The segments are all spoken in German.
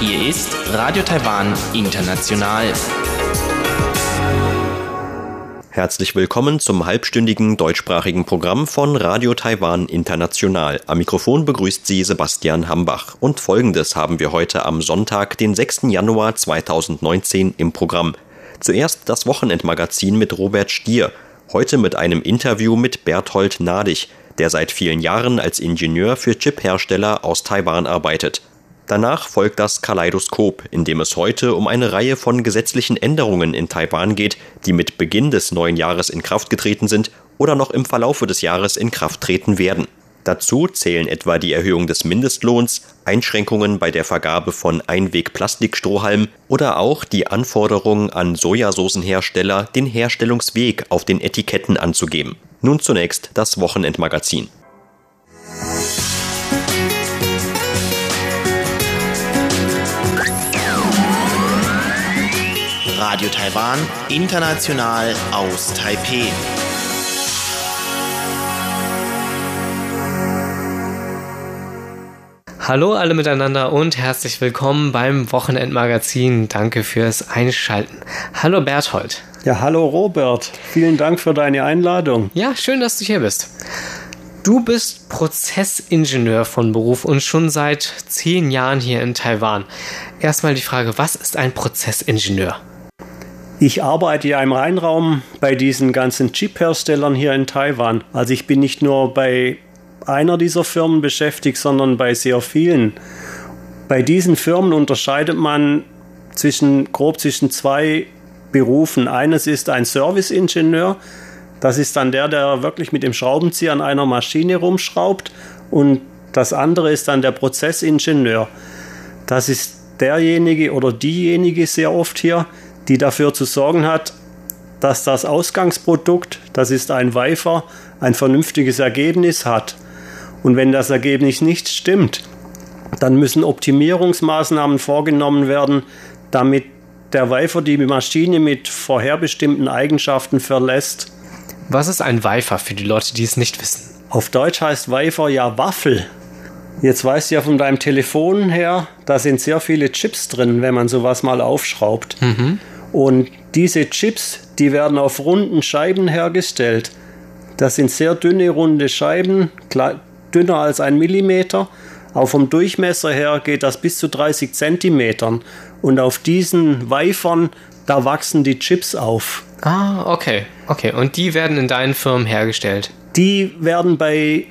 Hier ist Radio Taiwan International. Herzlich willkommen zum halbstündigen deutschsprachigen Programm von Radio Taiwan International. Am Mikrofon begrüßt Sie Sebastian Hambach. Und folgendes haben wir heute am Sonntag, den 6. Januar 2019 im Programm. Zuerst das Wochenendmagazin mit Robert Stier. Heute mit einem Interview mit Berthold Nadig, der seit vielen Jahren als Ingenieur für Chiphersteller aus Taiwan arbeitet. Danach folgt das Kaleidoskop, in dem es heute um eine Reihe von gesetzlichen Änderungen in Taiwan geht, die mit Beginn des neuen Jahres in Kraft getreten sind oder noch im Verlaufe des Jahres in Kraft treten werden. Dazu zählen etwa die Erhöhung des Mindestlohns, Einschränkungen bei der Vergabe von Einweg-Plastikstrohhalmen oder auch die Anforderung an Sojasoßenhersteller, den Herstellungsweg auf den Etiketten anzugeben. Nun zunächst das Wochenendmagazin. Radio Taiwan, international aus Taipeh. Hallo alle miteinander und herzlich willkommen beim Wochenendmagazin. Danke fürs Einschalten. Hallo Berthold. Ja, hallo Robert. Vielen Dank für deine Einladung. Ja, schön, dass du hier bist. Du bist Prozessingenieur von Beruf und schon seit zehn Jahren hier in Taiwan. Erstmal die Frage, was ist ein Prozessingenieur? Ich arbeite ja im Rheinraum bei diesen ganzen Chip-Herstellern hier in Taiwan. Also ich bin nicht nur bei einer dieser Firmen beschäftigt, sondern bei sehr vielen. Bei diesen Firmen unterscheidet man zwischen, grob zwischen zwei Berufen. Eines ist ein Serviceingenieur. Das ist dann der, der wirklich mit dem Schraubenzieher an einer Maschine rumschraubt. Und das andere ist dann der Prozessingenieur. Das ist derjenige oder diejenige sehr oft hier, die dafür zu sorgen hat, dass das Ausgangsprodukt, das ist ein Weifer, ein vernünftiges Ergebnis hat. Und wenn das Ergebnis nicht stimmt, dann müssen Optimierungsmaßnahmen vorgenommen werden, damit der Weifer die Maschine mit vorherbestimmten Eigenschaften verlässt. Was ist ein Weifer für die Leute, die es nicht wissen? Auf Deutsch heißt Weifer ja Waffel. Jetzt weißt du ja von deinem Telefon her, da sind sehr viele Chips drin, wenn man sowas mal aufschraubt. Mhm. Und diese Chips, die werden auf runden Scheiben hergestellt. Das sind sehr dünne, runde Scheiben, dünner als ein Millimeter. Auch vom Durchmesser her geht das bis zu 30 Zentimetern. Und auf diesen Weifern, da wachsen die Chips auf. Ah, okay. Okay. Und die werden in deinen Firmen hergestellt? Die werden bei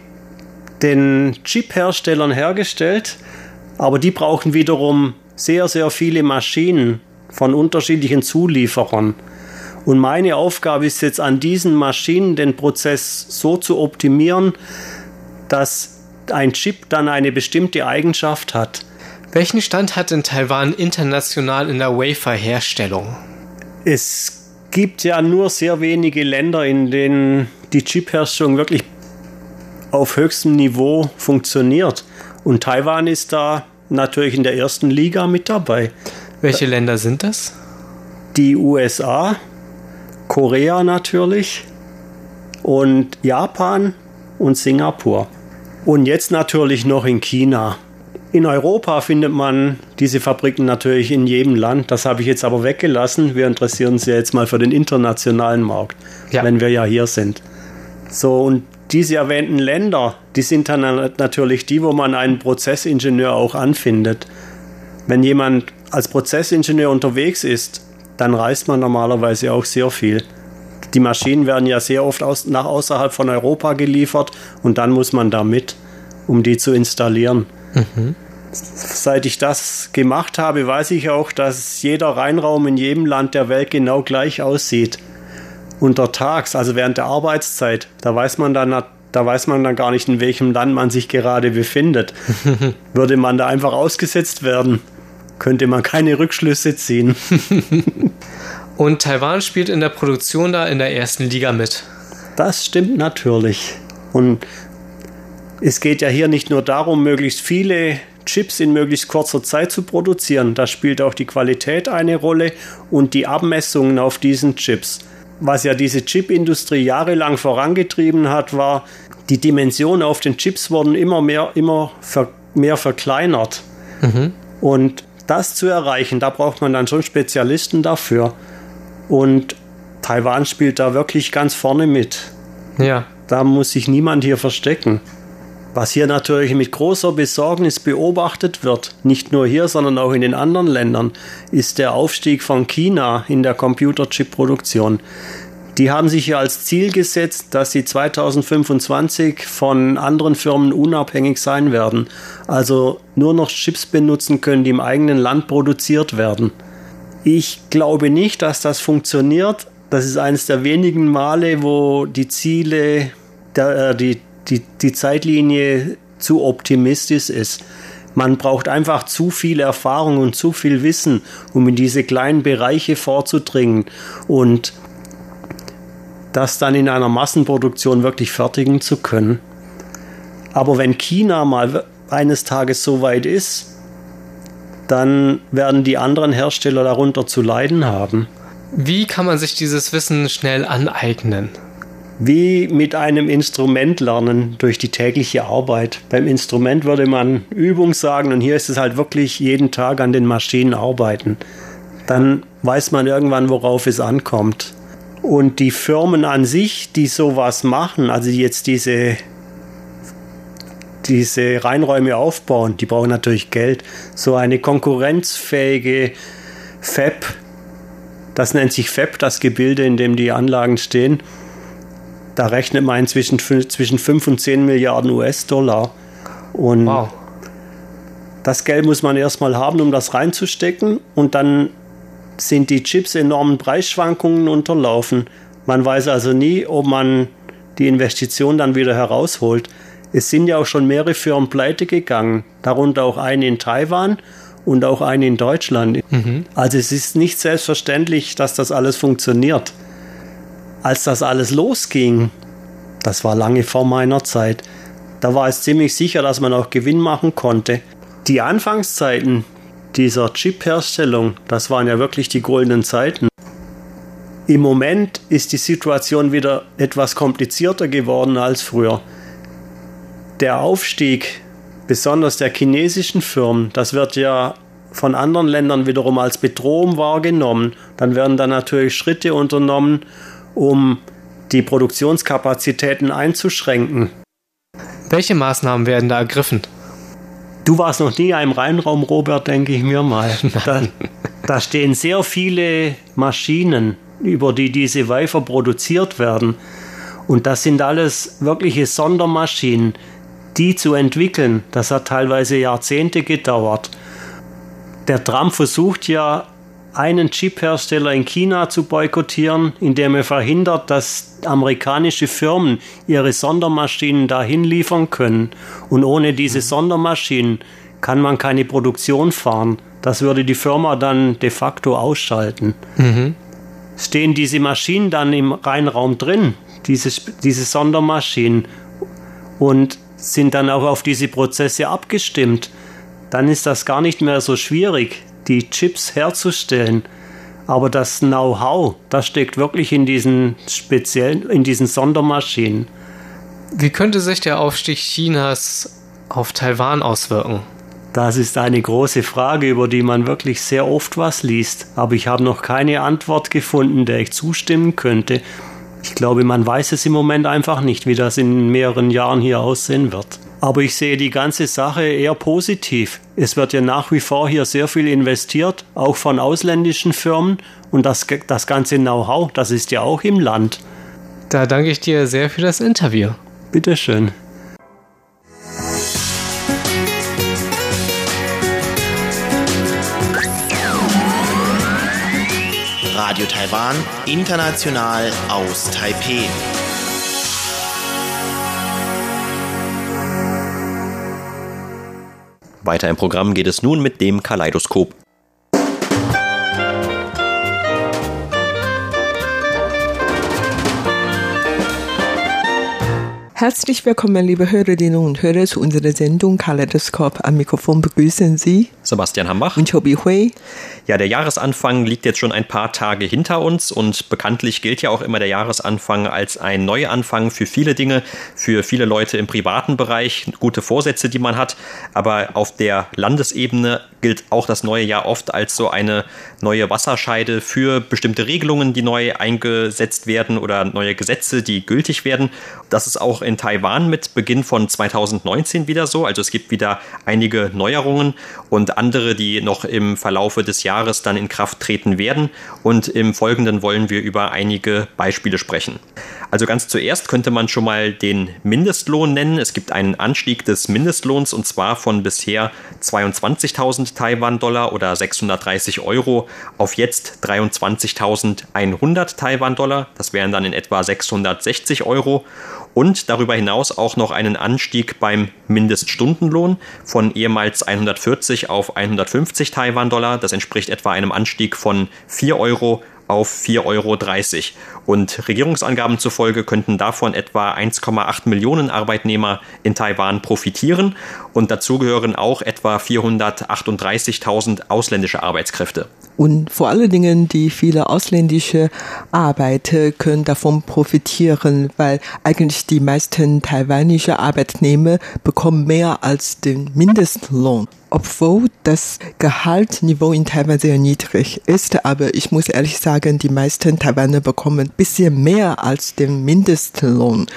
den Chip-Herstellern hergestellt, aber die brauchen wiederum sehr, sehr viele Maschinen von unterschiedlichen Zulieferern. Und meine Aufgabe ist jetzt an diesen Maschinen den Prozess so zu optimieren, dass ein Chip dann eine bestimmte Eigenschaft hat. Welchen Stand hat in Taiwan international in der Wafer-Herstellung? Es gibt ja nur sehr wenige Länder, in denen die Chip-Herstellung wirklich auf höchstem Niveau funktioniert. Und Taiwan ist da natürlich in der ersten Liga mit dabei. Welche Länder sind das? Die USA, Korea natürlich und Japan und Singapur. Und jetzt natürlich noch in China. In Europa findet man diese Fabriken natürlich in jedem Land. Das habe ich jetzt aber weggelassen. Wir interessieren uns ja jetzt mal für den internationalen Markt, ja. wenn wir ja hier sind. So, und diese erwähnten Länder, die sind dann natürlich die, wo man einen Prozessingenieur auch anfindet. Wenn jemand als Prozessingenieur unterwegs ist, dann reist man normalerweise auch sehr viel. Die Maschinen werden ja sehr oft aus, nach außerhalb von Europa geliefert und dann muss man da mit, um die zu installieren. Mhm. Seit ich das gemacht habe, weiß ich auch, dass jeder Reinraum in jedem Land der Welt genau gleich aussieht. Untertags, also während der Arbeitszeit, da weiß man dann da weiß man dann gar nicht, in welchem Land man sich gerade befindet. Würde man da einfach ausgesetzt werden, könnte man keine Rückschlüsse ziehen. Und Taiwan spielt in der Produktion da in der ersten Liga mit. Das stimmt natürlich. Und es geht ja hier nicht nur darum, möglichst viele Chips in möglichst kurzer Zeit zu produzieren. Da spielt auch die Qualität eine Rolle und die Abmessungen auf diesen Chips. was ja diese Chipindustrie jahrelang vorangetrieben hat, war, die Dimensionen auf den Chips wurden immer mehr, immer ver, mehr verkleinert. Mhm. Und das zu erreichen, da braucht man dann schon Spezialisten dafür. Und Taiwan spielt da wirklich ganz vorne mit. Ja. Da muss sich niemand hier verstecken. Was hier natürlich mit großer Besorgnis beobachtet wird, nicht nur hier, sondern auch in den anderen Ländern, ist der Aufstieg von China in der Computerchip-Produktion. Die haben sich hier als Ziel gesetzt, dass sie 2025 von anderen Firmen unabhängig sein werden. Also nur noch Chips benutzen können, die im eigenen Land produziert werden. Ich glaube nicht, dass das funktioniert. Das ist eines der wenigen Male, wo die Ziele, der, äh, die, die, die Zeitlinie zu optimistisch ist. Man braucht einfach zu viel Erfahrung und zu viel Wissen, um in diese kleinen Bereiche vorzudringen. Und das dann in einer Massenproduktion wirklich fertigen zu können. Aber wenn China mal eines Tages so weit ist, dann werden die anderen Hersteller darunter zu leiden haben. Wie kann man sich dieses Wissen schnell aneignen? Wie mit einem Instrument lernen durch die tägliche Arbeit. Beim Instrument würde man Übung sagen und hier ist es halt wirklich jeden Tag an den Maschinen arbeiten. Dann weiß man irgendwann, worauf es ankommt. Und die Firmen an sich, die sowas machen, also jetzt diese, diese Reinräume aufbauen, die brauchen natürlich Geld. So eine konkurrenzfähige Fab, das nennt sich Fab, das Gebilde, in dem die Anlagen stehen. Da rechnet man zwischen, zwischen 5 und 10 Milliarden US-Dollar. Und wow. das Geld muss man erstmal haben, um das reinzustecken. Und dann sind die Chips enormen Preisschwankungen unterlaufen. Man weiß also nie, ob man die Investition dann wieder herausholt. Es sind ja auch schon mehrere Firmen pleite gegangen, darunter auch eine in Taiwan und auch eine in Deutschland. Mhm. Also es ist nicht selbstverständlich, dass das alles funktioniert. Als das alles losging, das war lange vor meiner Zeit, da war es ziemlich sicher, dass man auch Gewinn machen konnte. Die Anfangszeiten, dieser Chip-Herstellung, das waren ja wirklich die goldenen Zeiten. Im Moment ist die Situation wieder etwas komplizierter geworden als früher. Der Aufstieg, besonders der chinesischen Firmen, das wird ja von anderen Ländern wiederum als Bedrohung wahrgenommen. Dann werden da natürlich Schritte unternommen, um die Produktionskapazitäten einzuschränken. Welche Maßnahmen werden da ergriffen? Du warst noch nie im Rheinraum, Robert, denke ich mir mal. Da, da stehen sehr viele Maschinen, über die diese Weifer produziert werden. Und das sind alles wirkliche Sondermaschinen. Die zu entwickeln, das hat teilweise Jahrzehnte gedauert. Der Trump versucht ja einen Chip-Hersteller in China zu boykottieren, indem er verhindert, dass amerikanische Firmen ihre Sondermaschinen dahin liefern können. Und ohne diese Sondermaschinen kann man keine Produktion fahren. Das würde die Firma dann de facto ausschalten. Mhm. Stehen diese Maschinen dann im Rheinraum drin, diese, diese Sondermaschinen, und sind dann auch auf diese Prozesse abgestimmt, dann ist das gar nicht mehr so schwierig die Chips herzustellen. Aber das Know-how, das steckt wirklich in diesen speziellen, in diesen Sondermaschinen. Wie könnte sich der Aufstieg Chinas auf Taiwan auswirken? Das ist eine große Frage, über die man wirklich sehr oft was liest. Aber ich habe noch keine Antwort gefunden, der ich zustimmen könnte. Ich glaube, man weiß es im Moment einfach nicht, wie das in mehreren Jahren hier aussehen wird. Aber ich sehe die ganze Sache eher positiv. Es wird ja nach wie vor hier sehr viel investiert, auch von ausländischen Firmen. Und das, das ganze Know-how, das ist ja auch im Land. Da danke ich dir sehr für das Interview. Bitteschön. Radio Taiwan, international aus Taipeh. Weiter im Programm geht es nun mit dem Kaleidoskop. Herzlich willkommen, liebe Hörerinnen und Hörer, zu unserer Sendung Kaleidoskop. Am Mikrofon begrüßen Sie Sebastian Hambach und Chobi Hui. Ja, der Jahresanfang liegt jetzt schon ein paar Tage hinter uns und bekanntlich gilt ja auch immer der Jahresanfang als ein Neuanfang für viele Dinge, für viele Leute im privaten Bereich, gute Vorsätze, die man hat. Aber auf der Landesebene gilt auch das neue Jahr oft als so eine neue Wasserscheide für bestimmte Regelungen, die neu eingesetzt werden oder neue Gesetze, die gültig werden. Das ist auch in Taiwan mit Beginn von 2019 wieder so. Also es gibt wieder einige Neuerungen und andere, die noch im Verlaufe des Jahres dann in Kraft treten werden. Und im Folgenden wollen wir über einige Beispiele sprechen. Also ganz zuerst könnte man schon mal den Mindestlohn nennen. Es gibt einen Anstieg des Mindestlohns und zwar von bisher 22.000 Taiwan-Dollar oder 630 Euro auf jetzt 23.100 Taiwan-Dollar. Das wären dann in etwa 660 Euro und darüber hinaus auch noch einen Anstieg beim Mindeststundenlohn von ehemals 140 auf 150 Taiwan-Dollar. Das entspricht etwa einem Anstieg von 4 Euro auf 4,30 Euro. Und Regierungsangaben zufolge könnten davon etwa 1,8 Millionen Arbeitnehmer in Taiwan profitieren. Und dazu gehören auch etwa 438.000 ausländische Arbeitskräfte. Und vor allen Dingen die viele ausländische Arbeiter können davon profitieren, weil eigentlich die meisten taiwanische Arbeitnehmer bekommen mehr als den Mindestlohn obwohl das Gehaltsniveau in Taiwan sehr niedrig ist, aber ich muss ehrlich sagen, die meisten Taiwaner bekommen ein bisschen mehr als den Mindestlohn.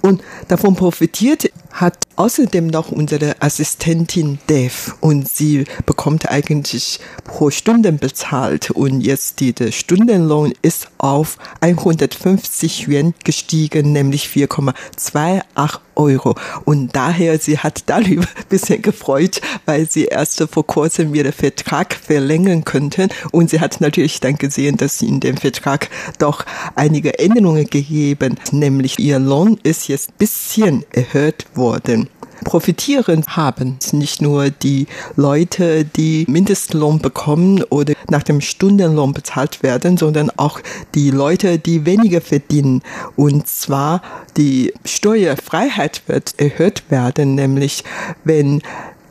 Und davon profitiert hat außerdem noch unsere Assistentin Dev und sie bekommt eigentlich pro Stunde bezahlt und jetzt der Stundenlohn ist auf 150 Yuan gestiegen, nämlich 4,28 Euro. Und daher, sie hat darüber ein bisschen gefreut, weil sie erst vor kurzem ihren Vertrag verlängern könnten. Und sie hat natürlich dann gesehen, dass in dem Vertrag doch einige Änderungen gegeben, nämlich ihr Lohn ist jetzt ein bisschen erhöht worden profitieren haben. Nicht nur die Leute, die Mindestlohn bekommen oder nach dem Stundenlohn bezahlt werden, sondern auch die Leute, die weniger verdienen. Und zwar die Steuerfreiheit wird erhöht werden, nämlich wenn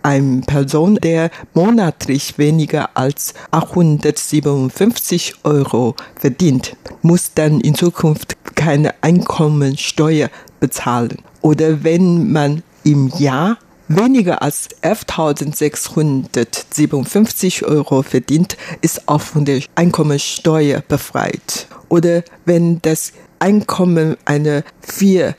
eine Person, der monatlich weniger als 857 Euro verdient, muss dann in Zukunft keine Einkommensteuer bezahlen. Oder wenn man im Jahr weniger als 11.657 Euro verdient, ist auch von der Einkommensteuer befreit. Oder wenn das Einkommen einer vier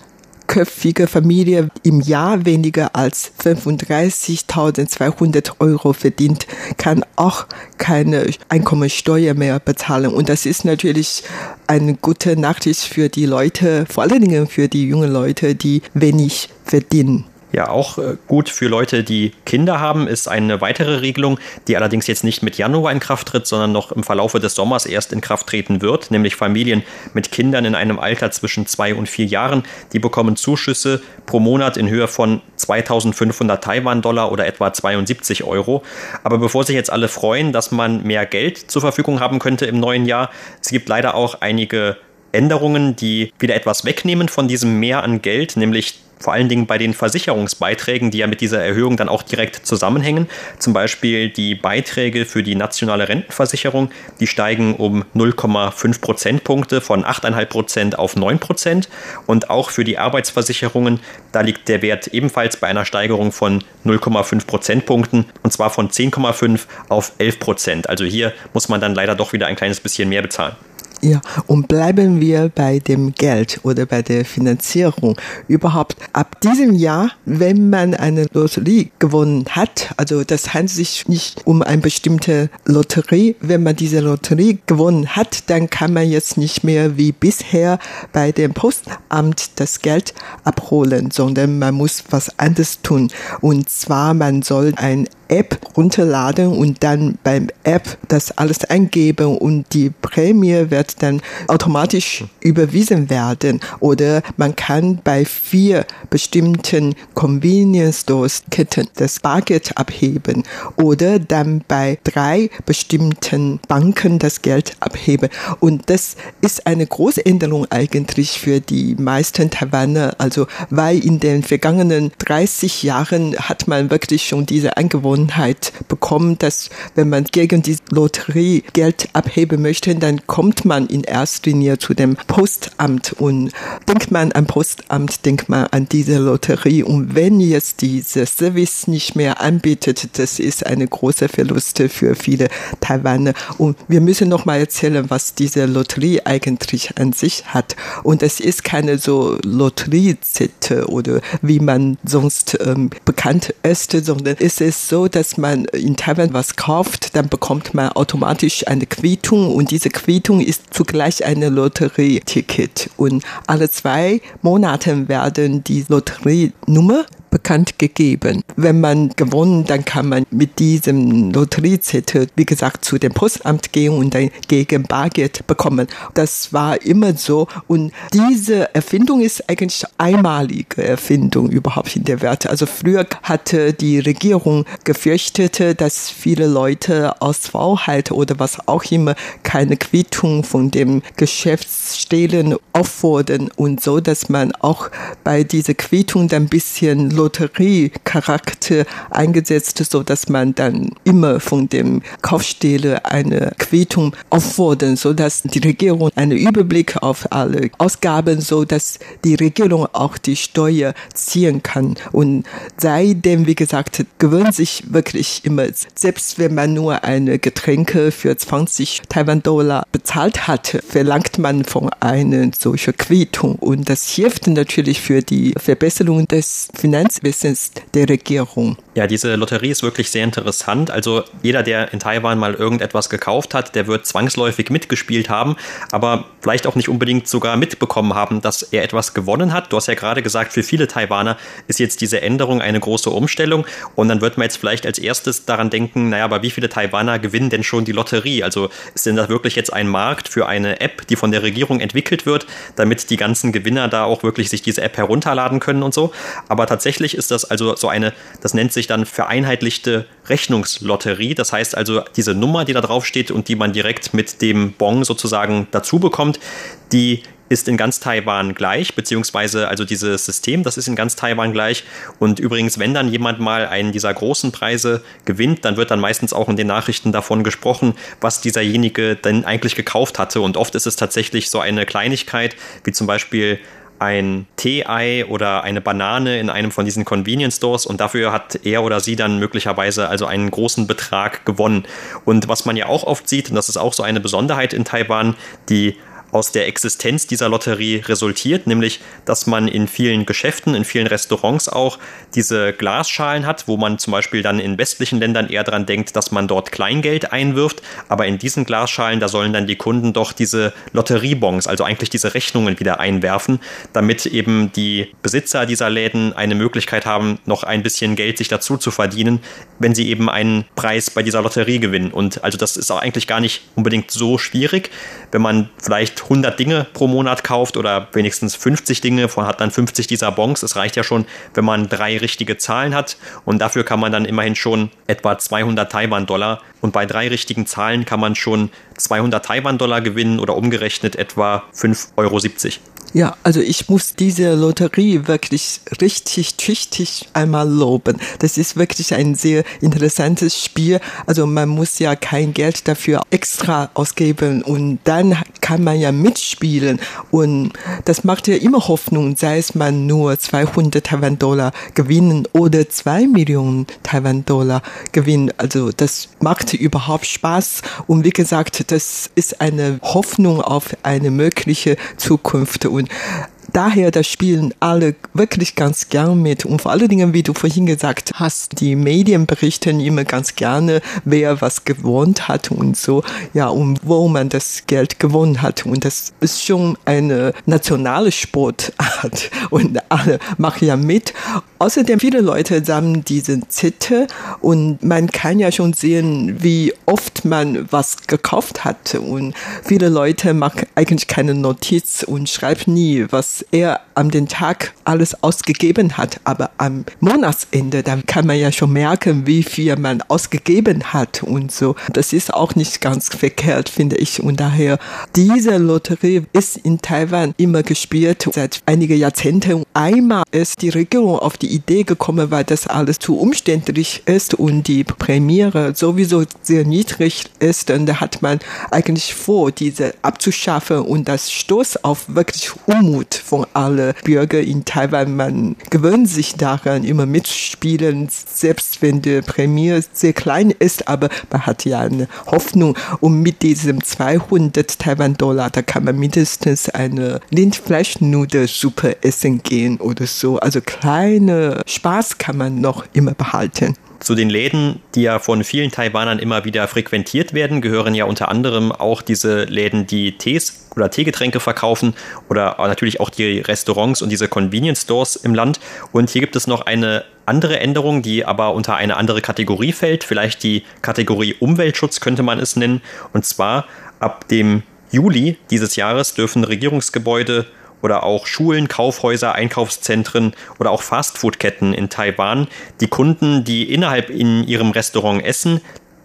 köpfige Familie im Jahr weniger als 35.200 Euro verdient, kann auch keine Einkommensteuer mehr bezahlen. Und das ist natürlich eine gute Nachricht für die Leute, vor allen Dingen für die jungen Leute, die wenig verdienen. Ja, auch äh, gut für Leute, die Kinder haben, ist eine weitere Regelung, die allerdings jetzt nicht mit Januar in Kraft tritt, sondern noch im Verlaufe des Sommers erst in Kraft treten wird, nämlich Familien mit Kindern in einem Alter zwischen zwei und vier Jahren. Die bekommen Zuschüsse pro Monat in Höhe von 2500 Taiwan-Dollar oder etwa 72 Euro. Aber bevor sich jetzt alle freuen, dass man mehr Geld zur Verfügung haben könnte im neuen Jahr, es gibt leider auch einige Änderungen, die wieder etwas wegnehmen von diesem Mehr an Geld, nämlich vor allen Dingen bei den Versicherungsbeiträgen, die ja mit dieser Erhöhung dann auch direkt zusammenhängen. Zum Beispiel die Beiträge für die nationale Rentenversicherung, die steigen um 0,5 Prozentpunkte von 8,5 Prozent auf 9 Prozent. Und auch für die Arbeitsversicherungen, da liegt der Wert ebenfalls bei einer Steigerung von 0,5 Prozentpunkten und zwar von 10,5 auf 11 Prozent. Also hier muss man dann leider doch wieder ein kleines bisschen mehr bezahlen. Ja, und bleiben wir bei dem Geld oder bei der Finanzierung. Überhaupt ab diesem Jahr, wenn man eine Lotterie gewonnen hat, also das handelt sich nicht um eine bestimmte Lotterie, wenn man diese Lotterie gewonnen hat, dann kann man jetzt nicht mehr wie bisher bei dem Postamt das Geld abholen, sondern man muss was anderes tun. Und zwar, man soll ein App runterladen und dann beim App das alles eingeben und die Prämie wird dann automatisch überwiesen werden. Oder man kann bei vier bestimmten Convenience Stores Ketten das Bargeld abheben oder dann bei drei bestimmten Banken das Geld abheben. Und das ist eine große Änderung eigentlich für die meisten Taiwaner. Also, weil in den vergangenen 30 Jahren hat man wirklich schon diese Angewohnheit bekommen, dass wenn man gegen die Lotterie Geld abheben möchte, dann kommt man in erster Linie zu dem Postamt und denkt man an Postamt, denkt man an diese Lotterie. Und wenn jetzt dieser Service nicht mehr anbietet, das ist eine große Verluste für viele Taiwaner. Und wir müssen noch mal erzählen, was diese Lotterie eigentlich an sich hat. Und es ist keine so Lotteriezette oder wie man sonst ähm, bekannt ist, sondern es ist so, dass man in Taiwan was kauft, dann bekommt man automatisch eine Quittung und diese Quittung ist zugleich eine Lotterieticket. Und alle zwei Monate werden die Lotterienummer bekannt gegeben. Wenn man gewonnen, dann kann man mit diesem Lotteriezettel, wie gesagt, zu dem Postamt gehen und dann gegen Bargeld bekommen. Das war immer so. Und diese Erfindung ist eigentlich einmalige Erfindung überhaupt in der Welt. Also früher hatte die Regierung gefürchtet, dass viele Leute aus Faulheit oder was auch immer keine Quittung von dem Geschäftsstellen auffordern und so, dass man auch bei dieser Quittung dann ein bisschen Lotteriecharakter eingesetzt, so dass man dann immer von dem Kaufstelle eine Quittung auffordern, so dass die Regierung einen Überblick auf alle Ausgaben, so dass die Regierung auch die Steuer ziehen kann. Und seitdem, wie gesagt, gewöhnt sich wirklich immer, selbst wenn man nur eine Getränke für 20 Taiwan-Dollar bezahlt hat, verlangt man von einer solchen Quittung. Und das hilft natürlich für die Verbesserung des Finanzwissens der Regierung. Ja, diese Lotterie ist wirklich sehr interessant. Also jeder, der in Taiwan mal irgendetwas gekauft hat, der wird zwangsläufig mitgespielt haben, aber vielleicht auch nicht unbedingt sogar mitbekommen haben, dass er etwas gewonnen hat. Du hast ja gerade gesagt, für viele Taiwaner ist jetzt diese Änderung eine große Umstellung und dann wird man jetzt vielleicht als erstes daran denken, naja, aber wie viele Taiwaner gewinnen denn schon die Lotterie? Also ist denn das wirklich jetzt ein Markt für eine App, die von der Regierung entwickelt wird, damit die ganzen Gewinner da auch wirklich sich diese App herunterladen können und so? Aber tatsächlich ist das also so eine, das nennt sich dann vereinheitlichte Rechnungslotterie. Das heißt also, diese Nummer, die da drauf steht und die man direkt mit dem Bon sozusagen dazu bekommt, die ist in ganz Taiwan gleich, beziehungsweise also dieses System, das ist in ganz Taiwan gleich. Und übrigens, wenn dann jemand mal einen dieser großen Preise gewinnt, dann wird dann meistens auch in den Nachrichten davon gesprochen, was dieserjenige denn eigentlich gekauft hatte. Und oft ist es tatsächlich so eine Kleinigkeit, wie zum Beispiel ein Tee-Ei oder eine Banane in einem von diesen Convenience Stores und dafür hat er oder sie dann möglicherweise also einen großen Betrag gewonnen. Und was man ja auch oft sieht, und das ist auch so eine Besonderheit in Taiwan, die aus der Existenz dieser Lotterie resultiert, nämlich dass man in vielen Geschäften, in vielen Restaurants auch diese Glasschalen hat, wo man zum Beispiel dann in westlichen Ländern eher daran denkt, dass man dort Kleingeld einwirft, aber in diesen Glasschalen, da sollen dann die Kunden doch diese Lotteriebons, also eigentlich diese Rechnungen wieder einwerfen, damit eben die Besitzer dieser Läden eine Möglichkeit haben, noch ein bisschen Geld sich dazu zu verdienen, wenn sie eben einen Preis bei dieser Lotterie gewinnen. Und also das ist auch eigentlich gar nicht unbedingt so schwierig, wenn man vielleicht 100 Dinge pro Monat kauft oder wenigstens 50 Dinge, hat dann 50 dieser Bons. Es reicht ja schon, wenn man drei richtige Zahlen hat und dafür kann man dann immerhin schon etwa 200 Taiwan-Dollar und bei drei richtigen Zahlen kann man schon 200 Taiwan-Dollar gewinnen oder umgerechnet etwa 5,70 Euro. Ja, also ich muss diese Lotterie wirklich richtig tüchtig einmal loben. Das ist wirklich ein sehr interessantes Spiel. Also man muss ja kein Geld dafür extra ausgeben und dann kann man ja mitspielen und das macht ja immer Hoffnung, sei es man nur 200 Taiwan-Dollar gewinnen oder 2 Millionen Taiwan-Dollar gewinnen. Also das macht überhaupt Spaß und wie gesagt, das ist eine Hoffnung auf eine mögliche Zukunft und und daher, da spielen alle wirklich ganz gern mit. Und vor allen Dingen, wie du vorhin gesagt hast, die Medien berichten immer ganz gerne, wer was gewohnt hat und so, ja, und wo man das Geld gewonnen hat. Und das ist schon eine nationale Sportart und alle machen ja mit. Außerdem viele Leute sammeln diese Zettel und man kann ja schon sehen, wie oft man was gekauft hat und viele Leute machen eigentlich keine Notiz und schreiben nie, was er an den Tag alles ausgegeben hat, aber am Monatsende, dann kann man ja schon merken, wie viel man ausgegeben hat und so. Das ist auch nicht ganz verkehrt, finde ich. Und daher, diese Lotterie ist in Taiwan immer gespielt seit einigen Jahrzehnten. Einmal ist die Regierung auf die Idee gekommen, weil das alles zu umständlich ist und die Premiere sowieso sehr niedrig ist. Und da hat man eigentlich vor, diese abzuschaffen und das stoßt auf wirklich Unmut von allen Bürgern in Taiwan. Man gewöhnt sich daran, immer mitspielen, selbst wenn die Premiere sehr klein ist, aber man hat ja eine Hoffnung. Und mit diesem 200 Taiwan-Dollar, da kann man mindestens eine Lindfleischnudelsuppe essen gehen oder so. Also kleine Spaß kann man noch immer behalten. Zu den Läden, die ja von vielen Taiwanern immer wieder frequentiert werden, gehören ja unter anderem auch diese Läden, die Tees oder Teegetränke verkaufen oder natürlich auch die Restaurants und diese Convenience Stores im Land. Und hier gibt es noch eine andere Änderung, die aber unter eine andere Kategorie fällt, vielleicht die Kategorie Umweltschutz könnte man es nennen. Und zwar ab dem Juli dieses Jahres dürfen Regierungsgebäude oder auch Schulen, Kaufhäuser, Einkaufszentren oder auch Fastfood-Ketten in Taiwan die Kunden, die innerhalb in ihrem Restaurant essen,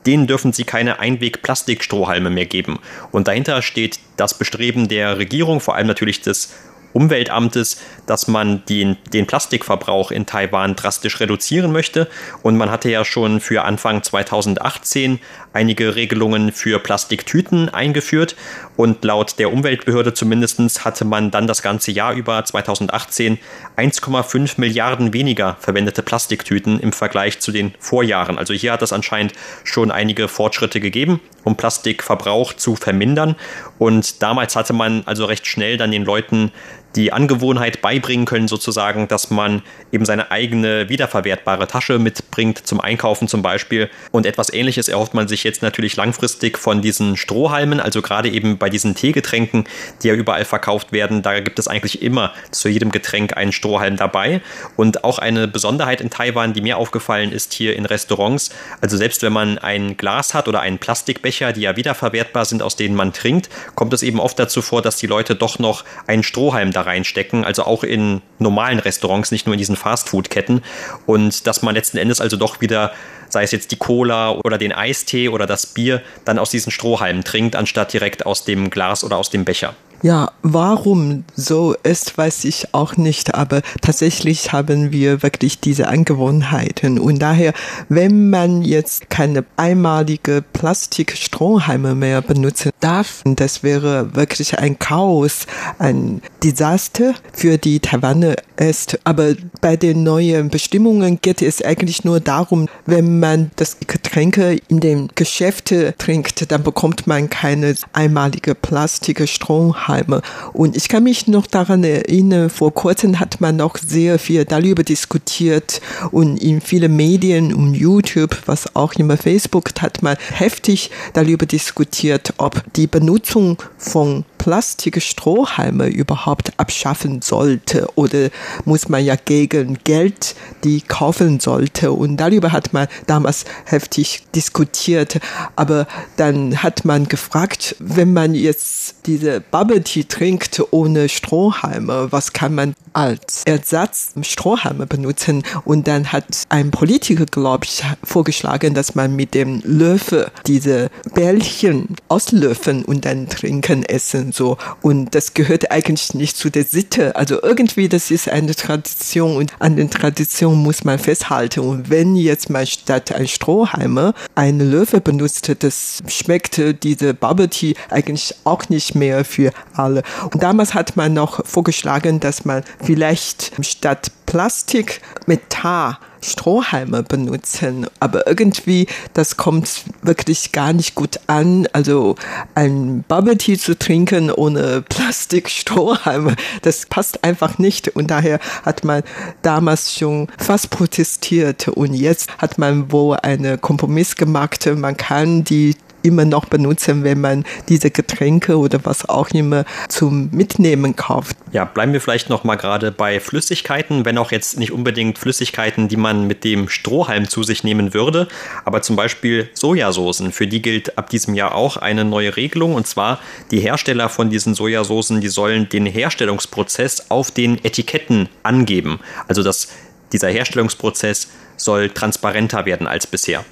denen dürfen sie keine Einweg-Plastikstrohhalme mehr geben. Und dahinter steht das Bestreben der Regierung, vor allem natürlich des Umweltamtes, dass man den, den Plastikverbrauch in Taiwan drastisch reduzieren möchte. Und man hatte ja schon für Anfang 2018 einige Regelungen für Plastiktüten eingeführt. Und laut der Umweltbehörde zumindest hatte man dann das ganze Jahr über 2018 1,5 Milliarden weniger verwendete Plastiktüten im Vergleich zu den Vorjahren. Also hier hat es anscheinend schon einige Fortschritte gegeben, um Plastikverbrauch zu vermindern. Und damals hatte man also recht schnell dann den Leuten die Angewohnheit beibringen können, sozusagen, dass man eben seine eigene wiederverwertbare Tasche mitbringt zum Einkaufen zum Beispiel. Und etwas Ähnliches erhofft man sich jetzt natürlich langfristig von diesen Strohhalmen, also gerade eben bei diesen Teegetränken, die ja überall verkauft werden. Da gibt es eigentlich immer zu jedem Getränk einen Strohhalm dabei. Und auch eine Besonderheit in Taiwan, die mir aufgefallen ist hier in Restaurants, also selbst wenn man ein Glas hat oder einen Plastikbecher, die ja wiederverwertbar sind, aus denen man trinkt, kommt es eben oft dazu vor, dass die Leute doch noch einen Strohhalm da reinstecken, also auch in normalen Restaurants, nicht nur in diesen Fastfood-Ketten. Und dass man letzten Endes also doch wieder, sei es jetzt die Cola oder den Eistee oder das Bier, dann aus diesen Strohhalmen trinkt, anstatt direkt aus dem Glas oder aus dem Becher. Ja, warum so ist, weiß ich auch nicht, aber tatsächlich haben wir wirklich diese Angewohnheiten. Und daher, wenn man jetzt keine einmalige Plastikstrohhalme mehr benutzen darf, das wäre wirklich ein Chaos, ein Desaster für die Taiwaner ist. Aber bei den neuen Bestimmungen geht es eigentlich nur darum, wenn man das Getränke in den Geschäften trinkt, dann bekommt man keine einmalige Plastikstrohhalme. Und ich kann mich noch daran erinnern, vor kurzem hat man noch sehr viel darüber diskutiert und in vielen Medien und YouTube, was auch immer Facebook, hat man heftig darüber diskutiert, ob die Benutzung von Plastikstrohhalme überhaupt abschaffen sollte oder muss man ja gegen Geld die kaufen sollte. Und darüber hat man damals heftig diskutiert. Aber dann hat man gefragt, wenn man jetzt diese Bubble Tea trinkt ohne Strohhalme, was kann man als Ersatz Strohhalme benutzen? Und dann hat ein Politiker, glaube ich, vorgeschlagen, dass man mit dem Löffel diese Bällchen auslöffeln und dann trinken, essen so. Und das gehört eigentlich nicht zu der Sitte. Also irgendwie, das ist eine Tradition und an den Traditionen muss man festhalten. Und wenn jetzt mal statt ein Strohhalme eine Löwe benutzt, das schmeckte diese Bubble Tea eigentlich auch nicht mehr für alle. Und damals hat man noch vorgeschlagen, dass man vielleicht statt Plastik Metall Strohhalme benutzen. Aber irgendwie, das kommt wirklich gar nicht gut an. Also ein Bubble Tea zu trinken ohne Plastikstrohhalme, das passt einfach nicht. Und daher hat man damals schon fast protestiert. Und jetzt hat man wohl einen Kompromiss gemacht. Man kann die immer noch benutzen, wenn man diese Getränke oder was auch immer zum Mitnehmen kauft. Ja, bleiben wir vielleicht noch mal gerade bei Flüssigkeiten, wenn auch jetzt nicht unbedingt Flüssigkeiten, die man mit dem Strohhalm zu sich nehmen würde, aber zum Beispiel Sojasoßen. Für die gilt ab diesem Jahr auch eine neue Regelung und zwar die Hersteller von diesen Sojasoßen, die sollen den Herstellungsprozess auf den Etiketten angeben. Also dass dieser Herstellungsprozess soll transparenter werden als bisher.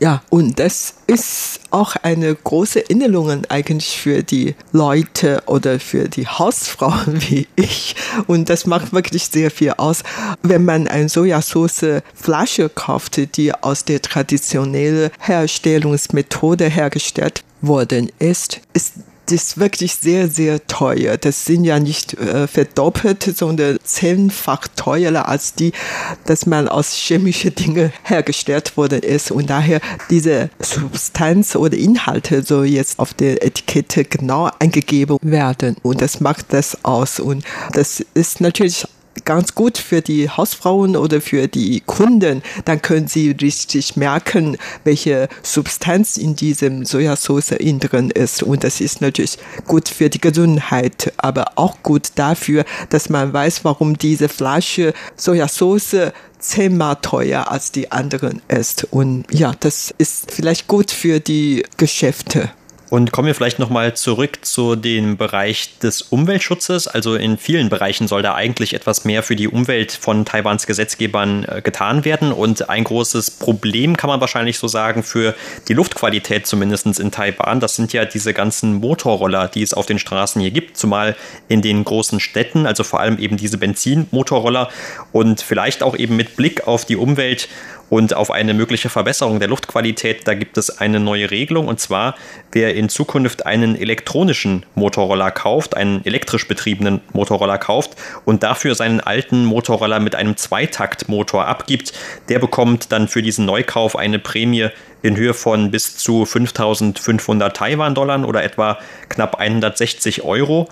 Ja, und das ist auch eine große Erinnerung eigentlich für die Leute oder für die Hausfrauen wie ich. Und das macht wirklich sehr viel aus. Wenn man eine Sojasauce Flasche kauft, die aus der traditionellen Herstellungsmethode hergestellt worden ist, ist ist wirklich sehr, sehr teuer. Das sind ja nicht äh, verdoppelt, sondern zehnfach teurer als die, dass man aus chemischen Dingen hergestellt worden ist. Und daher diese Substanz oder Inhalte soll jetzt auf der Etikette genau eingegeben werden. Und das macht das aus. Und das ist natürlich ganz gut für die Hausfrauen oder für die Kunden. Dann können sie richtig merken, welche Substanz in diesem Sojasauce in drin ist. Und das ist natürlich gut für die Gesundheit, aber auch gut dafür, dass man weiß, warum diese Flasche Sojasauce zehnmal teuer als die anderen ist. Und ja, das ist vielleicht gut für die Geschäfte. Und kommen wir vielleicht nochmal zurück zu dem Bereich des Umweltschutzes. Also in vielen Bereichen soll da eigentlich etwas mehr für die Umwelt von Taiwans Gesetzgebern äh, getan werden. Und ein großes Problem kann man wahrscheinlich so sagen für die Luftqualität zumindest in Taiwan. Das sind ja diese ganzen Motorroller, die es auf den Straßen hier gibt, zumal in den großen Städten, also vor allem eben diese Benzinmotorroller und vielleicht auch eben mit Blick auf die Umwelt und auf eine mögliche Verbesserung der Luftqualität, da gibt es eine neue Regelung. Und zwar, wer in Zukunft einen elektronischen Motorroller kauft, einen elektrisch betriebenen Motorroller kauft und dafür seinen alten Motorroller mit einem Zweitaktmotor abgibt, der bekommt dann für diesen Neukauf eine Prämie in Höhe von bis zu 5500 Taiwan-Dollar oder etwa knapp 160 Euro.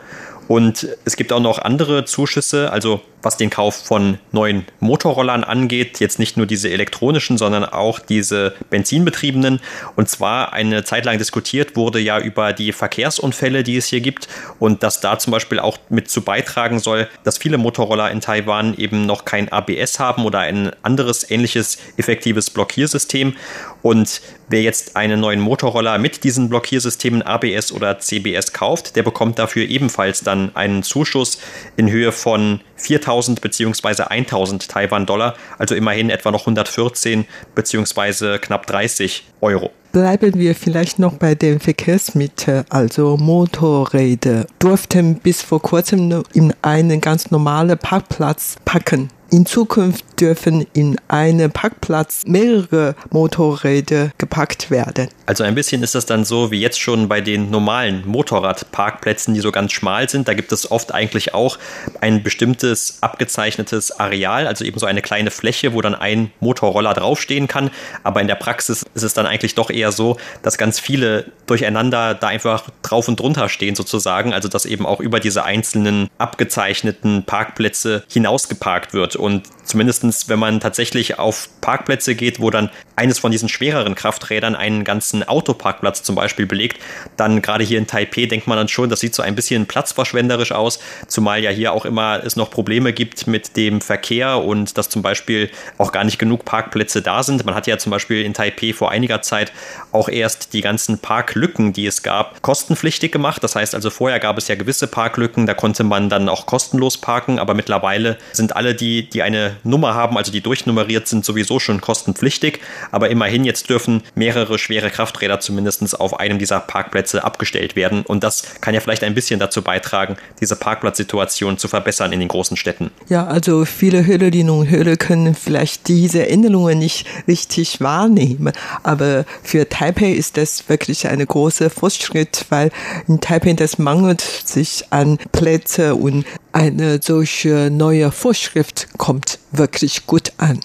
Und es gibt auch noch andere Zuschüsse, also was den Kauf von neuen Motorrollern angeht, jetzt nicht nur diese elektronischen, sondern auch diese benzinbetriebenen. Und zwar eine Zeit lang diskutiert wurde ja über die Verkehrsunfälle, die es hier gibt und dass da zum Beispiel auch mit zu beitragen soll, dass viele Motorroller in Taiwan eben noch kein ABS haben oder ein anderes ähnliches effektives Blockiersystem. Und wer jetzt einen neuen Motorroller mit diesen Blockiersystemen ABS oder CBS kauft, der bekommt dafür ebenfalls dann einen Zuschuss in Höhe von 4000 bzw. 1000 Taiwan-Dollar, also immerhin etwa noch 114 bzw. knapp 30 Euro. Bleiben wir vielleicht noch bei den Verkehrsmitteln, also Motorräder, durften bis vor kurzem in einen ganz normalen Parkplatz packen. In Zukunft dürfen in einem Parkplatz mehrere Motorräder gepackt werden. Also ein bisschen ist das dann so wie jetzt schon bei den normalen Motorradparkplätzen, die so ganz schmal sind. Da gibt es oft eigentlich auch ein bestimmtes abgezeichnetes Areal, also eben so eine kleine Fläche, wo dann ein Motorroller draufstehen kann. Aber in der Praxis ist es dann eigentlich doch eher so, dass ganz viele durcheinander da einfach drauf und drunter stehen sozusagen. Also dass eben auch über diese einzelnen abgezeichneten Parkplätze hinausgeparkt wird. Und zumindestens, wenn man tatsächlich auf Parkplätze geht, wo dann eines von diesen schwereren Krafträdern einen ganzen Autoparkplatz zum Beispiel belegt, dann gerade hier in Taipei denkt man dann schon, das sieht so ein bisschen platzverschwenderisch aus, zumal ja hier auch immer es noch Probleme gibt mit dem Verkehr und dass zum Beispiel auch gar nicht genug Parkplätze da sind. Man hat ja zum Beispiel in Taipei vor einiger Zeit auch erst die ganzen Parklücken, die es gab, kostenpflichtig gemacht. Das heißt also vorher gab es ja gewisse Parklücken, da konnte man dann auch kostenlos parken, aber mittlerweile sind alle die, die eine Nummer haben, also die durchnummeriert sind, sowieso schon kostenpflichtig. Aber immerhin jetzt dürfen mehrere schwere Krafträder zumindest auf einem dieser Parkplätze abgestellt werden. Und das kann ja vielleicht ein bisschen dazu beitragen, diese Parkplatzsituation zu verbessern in den großen Städten. Ja, also viele Hörerinnen und Hörer können vielleicht diese Änderungen nicht richtig wahrnehmen. Aber für Taipei ist das wirklich ein großer Fortschritt, weil in Taipei das mangelt sich an Plätze und eine solche neue Vorschrift kommt wirklich gut an.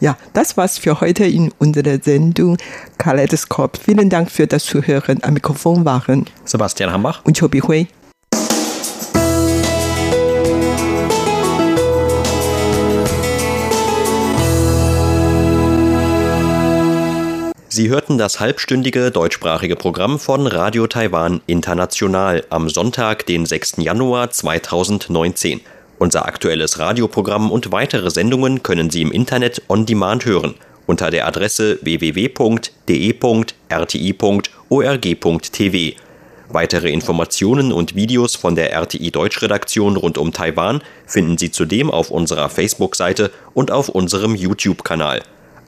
Ja, das war's für heute in unserer Sendung Kaleidoskop. Vielen Dank für das Zuhören. Am Mikrofon waren Sebastian Hambach und Chobi Hui. Sie hörten das halbstündige deutschsprachige Programm von Radio Taiwan International am Sonntag, den 6. Januar 2019. Unser aktuelles Radioprogramm und weitere Sendungen können Sie im Internet on demand hören unter der Adresse www.de.rti.org.tv. Weitere Informationen und Videos von der RTI Deutschredaktion rund um Taiwan finden Sie zudem auf unserer Facebook-Seite und auf unserem YouTube-Kanal.